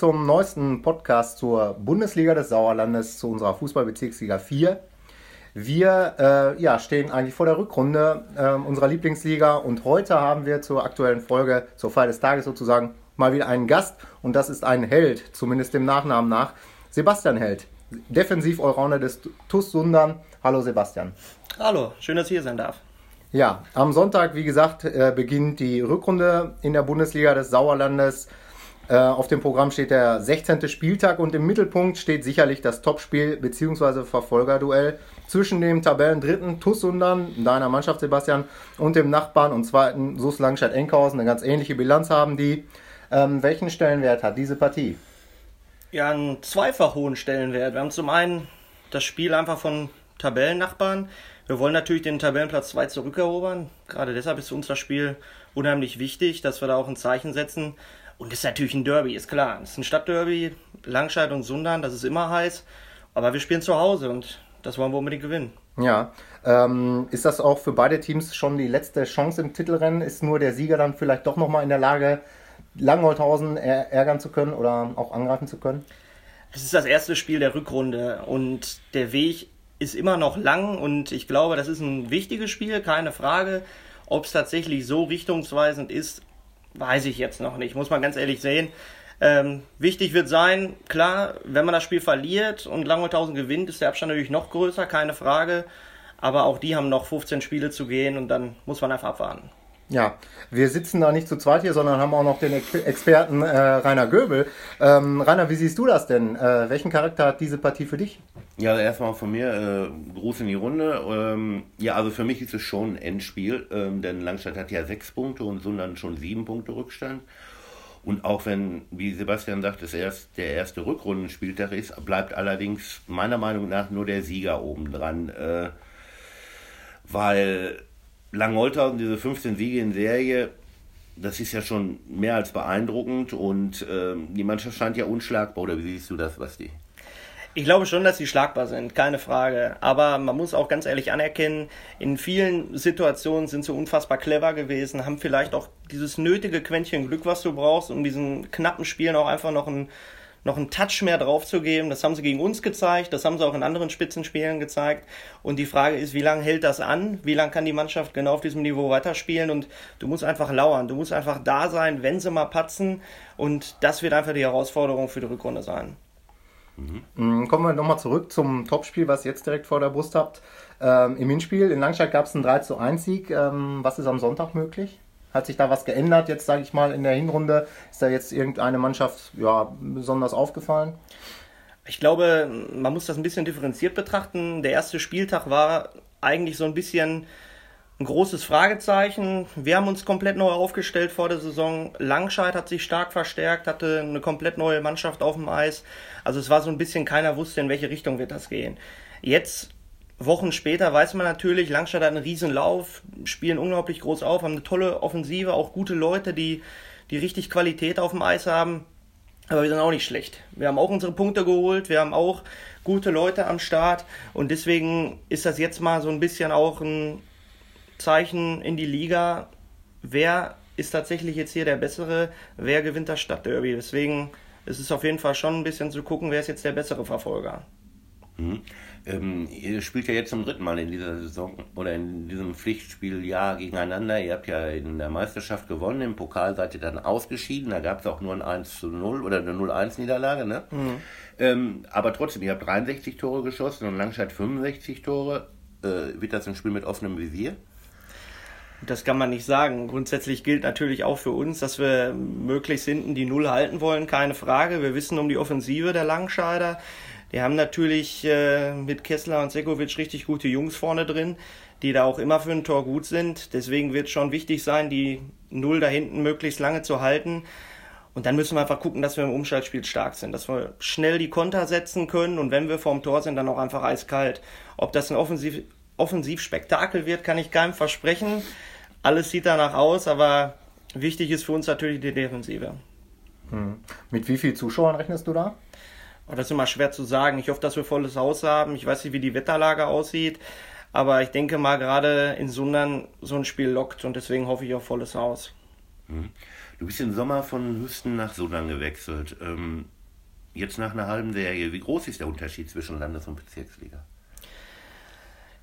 zum neuesten Podcast zur Bundesliga des Sauerlandes, zu unserer Fußballbezirksliga 4. Wir äh, ja, stehen eigentlich vor der Rückrunde äh, unserer Lieblingsliga und heute haben wir zur aktuellen Folge, zur Feier des Tages sozusagen, mal wieder einen Gast und das ist ein Held, zumindest dem Nachnamen nach, Sebastian Held, Defensiv-Allrounder des TuS Sundern. Hallo Sebastian. Hallo, schön, dass ich hier sein darf. Ja, am Sonntag, wie gesagt, äh, beginnt die Rückrunde in der Bundesliga des Sauerlandes. Äh, auf dem Programm steht der 16. Spieltag und im Mittelpunkt steht sicherlich das Topspiel bzw. Verfolgerduell zwischen dem Tabellendritten TuS Sundern, deiner Mannschaft Sebastian, und dem Nachbarn und zweiten SUS Langstadt-Enkhausen. Eine ganz ähnliche Bilanz haben die. Ähm, welchen Stellenwert hat diese Partie? Ja, einen zweifach hohen Stellenwert. Wir haben zum einen das Spiel einfach von Tabellennachbarn. Wir wollen natürlich den Tabellenplatz 2 zurückerobern. Gerade deshalb ist für uns das Spiel unheimlich wichtig, dass wir da auch ein Zeichen setzen. Und es ist natürlich ein Derby, ist klar. Es ist ein Stadtderby, Langscheid und Sundern, das ist immer heiß. Aber wir spielen zu Hause und das wollen wir unbedingt gewinnen. Ja, ähm, ist das auch für beide Teams schon die letzte Chance im Titelrennen? Ist nur der Sieger dann vielleicht doch nochmal in der Lage, Langholthausen ärgern zu können oder auch angreifen zu können? Es ist das erste Spiel der Rückrunde und der Weg ist immer noch lang und ich glaube, das ist ein wichtiges Spiel, keine Frage. Ob es tatsächlich so richtungsweisend ist, weiß ich jetzt noch nicht, muss man ganz ehrlich sehen. Ähm, wichtig wird sein, klar, wenn man das Spiel verliert und Langholthausen gewinnt, ist der Abstand natürlich noch größer, keine Frage. Aber auch die haben noch 15 Spiele zu gehen und dann muss man einfach abwarten. Ja, wir sitzen da nicht zu zweit hier, sondern haben auch noch den Experten äh, Rainer Göbel. Ähm, Rainer, wie siehst du das denn? Äh, welchen Charakter hat diese Partie für dich? Ja, erstmal von mir äh, Gruß in die Runde. Ähm, ja, also für mich ist es schon ein Endspiel, ähm, denn Langstadt hat ja sechs Punkte und Sundern schon sieben Punkte Rückstand. Und auch wenn, wie Sebastian sagt, es erst der erste Rückrundenspieltag ist, bleibt allerdings meiner Meinung nach nur der Sieger oben dran. Äh, weil Langholthausen, diese 15 Siege in Serie, das ist ja schon mehr als beeindruckend und äh, die Mannschaft scheint ja unschlagbar. Oder wie siehst du das, Basti? Ich glaube schon, dass sie schlagbar sind, keine Frage. Aber man muss auch ganz ehrlich anerkennen, in vielen Situationen sind sie unfassbar clever gewesen, haben vielleicht auch dieses nötige Quäntchen Glück, was du brauchst, um diesen knappen Spielen auch einfach noch ein noch einen Touch mehr draufzugeben. Das haben sie gegen uns gezeigt, das haben sie auch in anderen Spitzenspielen gezeigt. Und die Frage ist, wie lange hält das an? Wie lange kann die Mannschaft genau auf diesem Niveau weiterspielen? Und du musst einfach lauern, du musst einfach da sein, wenn sie mal patzen. Und das wird einfach die Herausforderung für die Rückrunde sein. Mhm. Kommen wir nochmal zurück zum Topspiel, was ihr jetzt direkt vor der Brust habt. Ähm, Im Hinspiel in Langstadt gab es einen 3 zu 1 Sieg. Ähm, was ist am Sonntag möglich? Hat sich da was geändert jetzt, sage ich mal, in der Hinrunde? Ist da jetzt irgendeine Mannschaft ja, besonders aufgefallen? Ich glaube, man muss das ein bisschen differenziert betrachten. Der erste Spieltag war eigentlich so ein bisschen ein großes Fragezeichen. Wir haben uns komplett neu aufgestellt vor der Saison. Langscheid hat sich stark verstärkt, hatte eine komplett neue Mannschaft auf dem Eis. Also es war so ein bisschen, keiner wusste, in welche Richtung wird das gehen. Jetzt Wochen später weiß man natürlich, Langstadt hat einen riesen Lauf, spielen unglaublich groß auf, haben eine tolle Offensive, auch gute Leute, die, die richtig Qualität auf dem Eis haben. Aber wir sind auch nicht schlecht. Wir haben auch unsere Punkte geholt, wir haben auch gute Leute am Start und deswegen ist das jetzt mal so ein bisschen auch ein Zeichen in die Liga. Wer ist tatsächlich jetzt hier der Bessere? Wer gewinnt das Stadtderby? Deswegen ist es auf jeden Fall schon ein bisschen zu gucken, wer ist jetzt der bessere Verfolger. Mhm. Ähm, ihr spielt ja jetzt zum dritten Mal in dieser Saison oder in diesem Pflichtspieljahr gegeneinander. Ihr habt ja in der Meisterschaft gewonnen, im Pokal seid ihr dann ausgeschieden. Da gab es auch nur ein 1 zu 0 oder eine 0-1 Niederlage, ne? Mhm. Ähm, aber trotzdem, ihr habt 63 Tore geschossen und Langscheid 65 Tore. Äh, wird das ein Spiel mit offenem Visier? Das kann man nicht sagen. Grundsätzlich gilt natürlich auch für uns, dass wir möglichst hinten die Null halten wollen, keine Frage. Wir wissen um die Offensive der Langscheider. Die haben natürlich äh, mit Kessler und Sekovic richtig gute Jungs vorne drin, die da auch immer für ein Tor gut sind. Deswegen wird es schon wichtig sein, die Null da hinten möglichst lange zu halten. Und dann müssen wir einfach gucken, dass wir im Umschaltspiel stark sind, dass wir schnell die Konter setzen können und wenn wir vorm Tor sind, dann auch einfach eiskalt. Ob das ein Offensiv Offensivspektakel wird, kann ich keinem versprechen. Alles sieht danach aus, aber wichtig ist für uns natürlich die Defensive. Hm. Mit wie vielen Zuschauern rechnest du da? Oh, das ist immer schwer zu sagen. Ich hoffe, dass wir volles Haus haben. Ich weiß nicht, wie die Wetterlage aussieht. Aber ich denke mal, gerade in Sundern so ein Spiel lockt und deswegen hoffe ich auf volles Haus. Hm. Du bist im Sommer von Hüsten nach Sundern gewechselt. Ähm, jetzt nach einer halben Serie. Wie groß ist der Unterschied zwischen Landes- und Bezirksliga?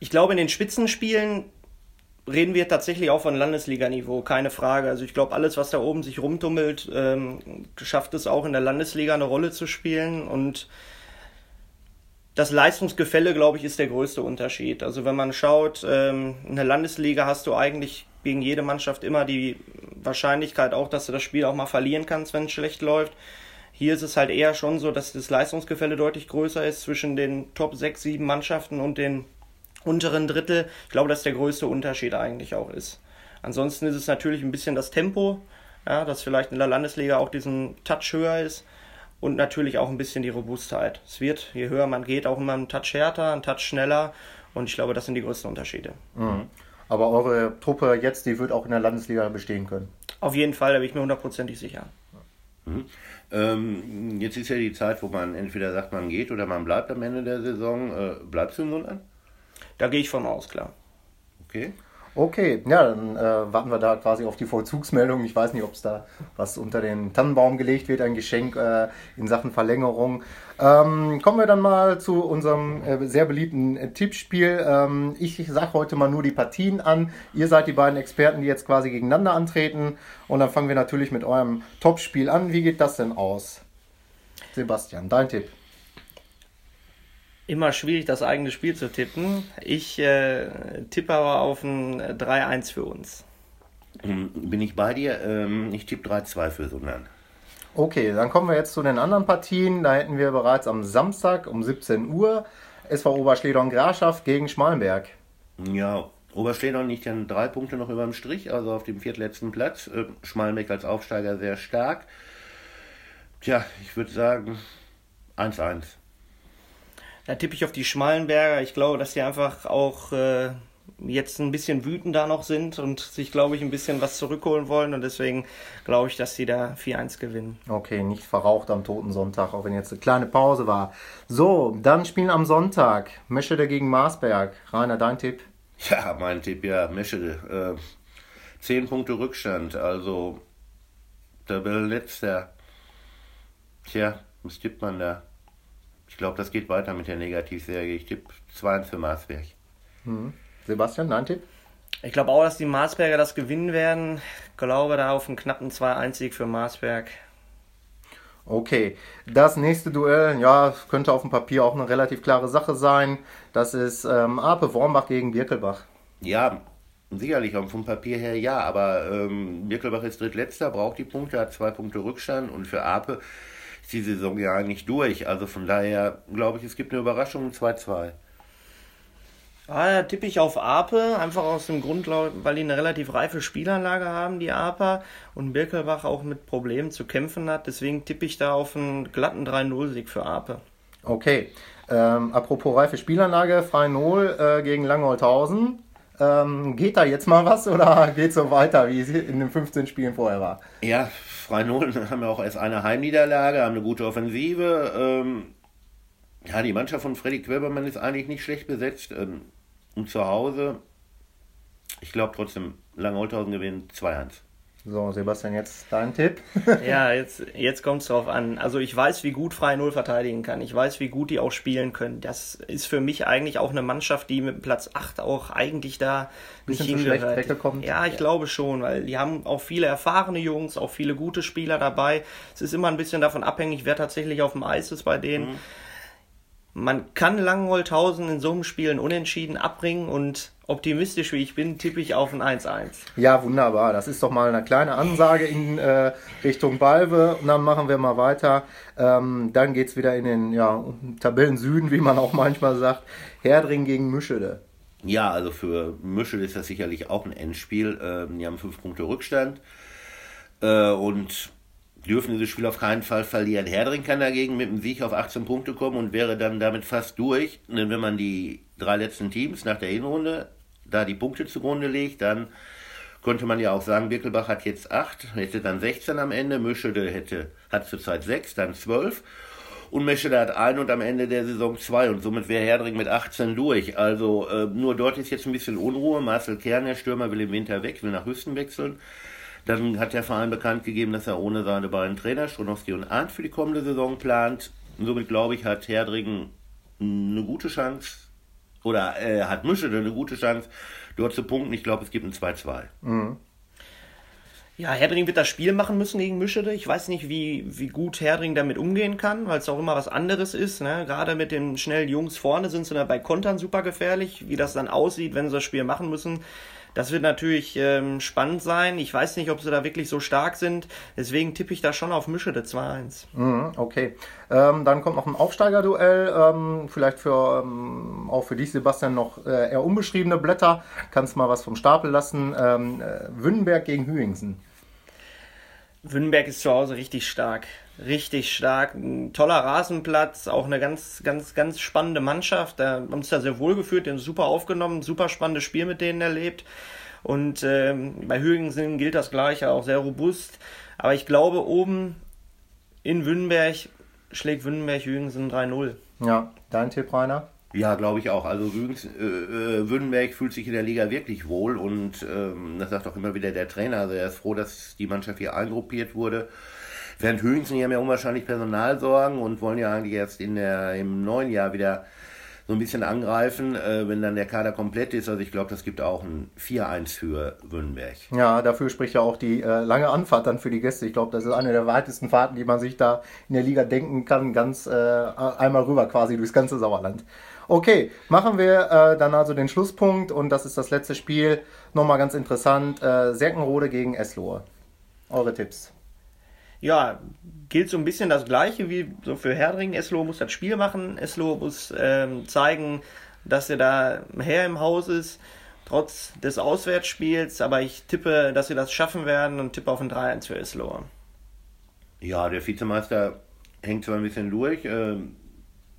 Ich glaube, in den Spitzenspielen reden wir tatsächlich auch von Landesliganiveau, keine Frage. Also ich glaube, alles, was da oben sich rumtummelt, ähm, schafft es auch in der Landesliga eine Rolle zu spielen und das Leistungsgefälle, glaube ich, ist der größte Unterschied. Also wenn man schaut, ähm, in der Landesliga hast du eigentlich gegen jede Mannschaft immer die Wahrscheinlichkeit auch, dass du das Spiel auch mal verlieren kannst, wenn es schlecht läuft. Hier ist es halt eher schon so, dass das Leistungsgefälle deutlich größer ist zwischen den Top 6, 7 Mannschaften und den unteren Drittel. Ich glaube, dass der größte Unterschied eigentlich auch ist. Ansonsten ist es natürlich ein bisschen das Tempo, ja, das vielleicht in der Landesliga auch diesen Touch höher ist und natürlich auch ein bisschen die Robustheit. Es wird, je höher man geht, auch immer ein Touch härter, ein Touch schneller und ich glaube, das sind die größten Unterschiede. Mhm. Aber eure Truppe jetzt, die wird auch in der Landesliga bestehen können. Auf jeden Fall, da bin ich mir hundertprozentig sicher. Mhm. Ähm, jetzt ist ja die Zeit, wo man entweder sagt, man geht oder man bleibt am Ende der Saison. Äh, bleibst du nun an? Da gehe ich von aus, klar. Okay. Okay, ja, dann äh, warten wir da quasi auf die Vollzugsmeldung. Ich weiß nicht, ob es da was unter den Tannenbaum gelegt wird, ein Geschenk äh, in Sachen Verlängerung. Ähm, kommen wir dann mal zu unserem äh, sehr beliebten äh, Tippspiel. Ähm, ich sage heute mal nur die Partien an. Ihr seid die beiden Experten, die jetzt quasi gegeneinander antreten. Und dann fangen wir natürlich mit eurem Topspiel an. Wie geht das denn aus? Sebastian, dein Tipp immer schwierig, das eigene Spiel zu tippen. Ich äh, tippe aber auf ein 3-1 für uns. Hm, bin ich bei dir? Ähm, ich tippe 3-2 für Sundern. Okay, dann kommen wir jetzt zu den anderen Partien. Da hätten wir bereits am Samstag um 17 Uhr SV Oberschledorn Grafschaft gegen Schmalenberg. Ja, Oberschledorn liegt dann drei Punkte noch über dem Strich, also auf dem viertletzten Platz. Äh, Schmalenberg als Aufsteiger sehr stark. Tja, ich würde sagen 1-1. Da tippe ich auf die Schmalenberger. Ich glaube, dass die einfach auch äh, jetzt ein bisschen wütend da noch sind und sich, glaube ich, ein bisschen was zurückholen wollen. Und deswegen glaube ich, dass sie da 4-1 gewinnen. Okay, nicht verraucht am Toten Sonntag, auch wenn jetzt eine kleine Pause war. So, dann spielen am Sonntag Meschede gegen Marsberg. Rainer, dein Tipp? Ja, mein Tipp, ja, Meschede. Äh, zehn Punkte Rückstand, also Tabellenletzter. Tja, was tippt man da? Ich glaube, das geht weiter mit der Negativserie. Ich tippe 2 für Marsberg. Mhm. Sebastian, dein Tipp? Ich glaube auch, dass die Marsberger das gewinnen werden. Ich glaube da auf einen knappen 2-1-Sieg für Marsberg. Okay, das nächste Duell, ja, könnte auf dem Papier auch eine relativ klare Sache sein. Das ist ähm, Ape Wormbach gegen Birkelbach. Ja, sicherlich, vom Papier her ja, aber ähm, Birkelbach ist drittletzter, braucht die Punkte, hat zwei Punkte Rückstand und für Ape ist die Saison ja eigentlich durch. Also von daher glaube ich, es gibt eine Überraschung 2-2. Ah, da tippe ich auf Ape, einfach aus dem Grund, weil die eine relativ reife Spielanlage haben, die Aper, und Birkelbach auch mit Problemen zu kämpfen hat. Deswegen tippe ich da auf einen glatten 3-0-Sieg für Ape. Okay. Ähm, apropos reife Spielanlage, Frei 0 äh, gegen Langholthausen. Ähm, geht da jetzt mal was oder geht so weiter, wie es in den 15 Spielen vorher war? Ja, Freinolen haben ja auch erst eine Heimniederlage, haben eine gute Offensive. Ähm, ja, die Mannschaft von Freddy Quebermann ist eigentlich nicht schlecht besetzt. Ähm, und zu Hause, ich glaube trotzdem, Langholthausen gewinnt 2-1. So, Sebastian, jetzt dein Tipp. ja, jetzt, jetzt kommt es drauf an. Also ich weiß, wie gut Freie Null verteidigen kann. Ich weiß, wie gut die auch spielen können. Das ist für mich eigentlich auch eine Mannschaft, die mit Platz 8 auch eigentlich da nicht hingehört. Ja, ich ja. glaube schon, weil die haben auch viele erfahrene Jungs, auch viele gute Spieler dabei. Es ist immer ein bisschen davon abhängig, wer tatsächlich auf dem Eis ist bei denen. Mhm man kann Langenholthausen in so einem Spiel unentschieden abbringen und optimistisch wie ich bin, tippe ich auf ein 1-1. Ja, wunderbar. Das ist doch mal eine kleine Ansage in äh, Richtung Balve. Und dann machen wir mal weiter. Ähm, dann geht es wieder in den ja, Tabellen Süden, wie man auch manchmal sagt. Herdring gegen Müschede. Ja, also für Müschede ist das sicherlich auch ein Endspiel. Ähm, die haben fünf Punkte Rückstand. Äh, und dürfen dieses Spiel auf keinen Fall verlieren. Herdring kann dagegen mit dem Sieg auf 18 Punkte kommen und wäre dann damit fast durch. Denn wenn man die drei letzten Teams nach der Hinrunde da die Punkte zugrunde legt, dann könnte man ja auch sagen, Birkelbach hat jetzt 8, hätte dann 16 am Ende, Mischede hätte, hat zurzeit 6, dann 12 und Meschede hat 1 und am Ende der Saison 2 und somit wäre Herdring mit 18 durch. Also äh, nur dort ist jetzt ein bisschen Unruhe. Marcel Kern, der Stürmer, will im Winter weg, will nach Hüsten wechseln. Dann hat der Verein bekannt gegeben, dass er ohne seine beiden Trainer, Stronowski und Arndt, für die kommende Saison plant. Somit glaube ich, hat Herdringen eine gute Chance, oder äh, hat Mischede eine gute Chance, dort zu punkten. Ich glaube, es gibt ein 2-2. Mhm. Ja, Herdring wird das Spiel machen müssen gegen Mischede. Ich weiß nicht, wie, wie gut Herdring damit umgehen kann, weil es auch immer was anderes ist. Ne? Gerade mit den schnellen Jungs vorne sind sie dann bei Kontern super gefährlich. Wie das dann aussieht, wenn sie das Spiel machen müssen, das wird natürlich ähm, spannend sein. Ich weiß nicht, ob sie da wirklich so stark sind. Deswegen tippe ich da schon auf Mische der 2-1. Mhm, okay. Ähm, dann kommt noch ein Aufsteigerduell. Ähm, vielleicht für, ähm, auch für dich, Sebastian, noch äh, eher unbeschriebene Blätter. Kannst mal was vom Stapel lassen. Ähm, äh, Wünnenberg gegen Hüingsen. Wünnenberg ist zu Hause richtig stark. Richtig stark. Ein toller Rasenplatz, auch eine ganz, ganz, ganz spannende Mannschaft. Da haben uns da sehr wohl geführt, den super aufgenommen, super spannendes Spiel mit denen erlebt. Und ähm, bei Hügensen gilt das Gleiche, auch sehr robust. Aber ich glaube, oben in Wünnenberg schlägt Wünnenberg Hügensen 3-0. Ja, dein Tipp, Rainer? Ja, glaube ich auch. Also äh, äh, Württemberg fühlt sich in der Liga wirklich wohl und ähm, das sagt auch immer wieder der Trainer. Also er ist froh, dass die Mannschaft hier eingruppiert wurde. Während Hügensen hier haben ja unwahrscheinlich Personalsorgen und wollen ja eigentlich erst in der, im neuen Jahr wieder so ein bisschen angreifen, äh, wenn dann der Kader komplett ist. Also ich glaube, das gibt auch ein 4-1 für Württemberg. Ja, dafür spricht ja auch die äh, lange Anfahrt dann für die Gäste. Ich glaube, das ist eine der weitesten Fahrten, die man sich da in der Liga denken kann, ganz äh, einmal rüber quasi durchs ganze Sauerland. Okay, machen wir äh, dann also den Schlusspunkt und das ist das letzte Spiel. Nochmal ganz interessant: äh, Serkenrode gegen Eslohe. Eure Tipps. Ja, gilt so ein bisschen das Gleiche wie so für Herdring. Eslo muss das Spiel machen. Eslo muss ähm, zeigen, dass er da her im Haus ist, trotz des Auswärtsspiels. Aber ich tippe, dass sie das schaffen werden und tippe auf ein 3-1 für Eslo. Ja, der Vizemeister hängt zwar ein bisschen durch. Ähm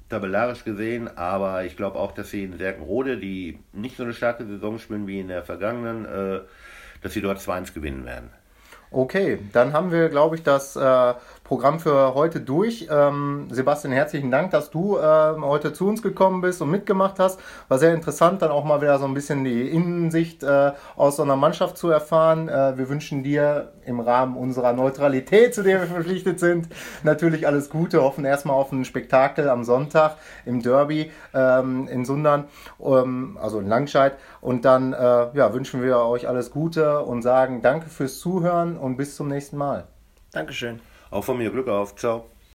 tabellarisch gesehen, aber ich glaube auch, dass sie in Serkenrode, die nicht so eine starke Saison spielen wie in der vergangenen, äh, dass sie dort 2-1 gewinnen werden. Okay, dann haben wir, glaube ich, das äh, Programm für heute durch. Ähm, Sebastian, herzlichen Dank, dass du äh, heute zu uns gekommen bist und mitgemacht hast. War sehr interessant, dann auch mal wieder so ein bisschen die Innensicht äh, aus so einer Mannschaft zu erfahren. Äh, wir wünschen dir im Rahmen unserer Neutralität, zu der wir verpflichtet sind, natürlich alles Gute. Hoffen erstmal auf ein Spektakel am Sonntag im Derby ähm, in Sundern, ähm, also in Langscheid. Und dann äh, ja, wünschen wir euch alles Gute und sagen Danke fürs Zuhören und bis zum nächsten Mal. Dankeschön. Auch von mir Glück auf. Ciao.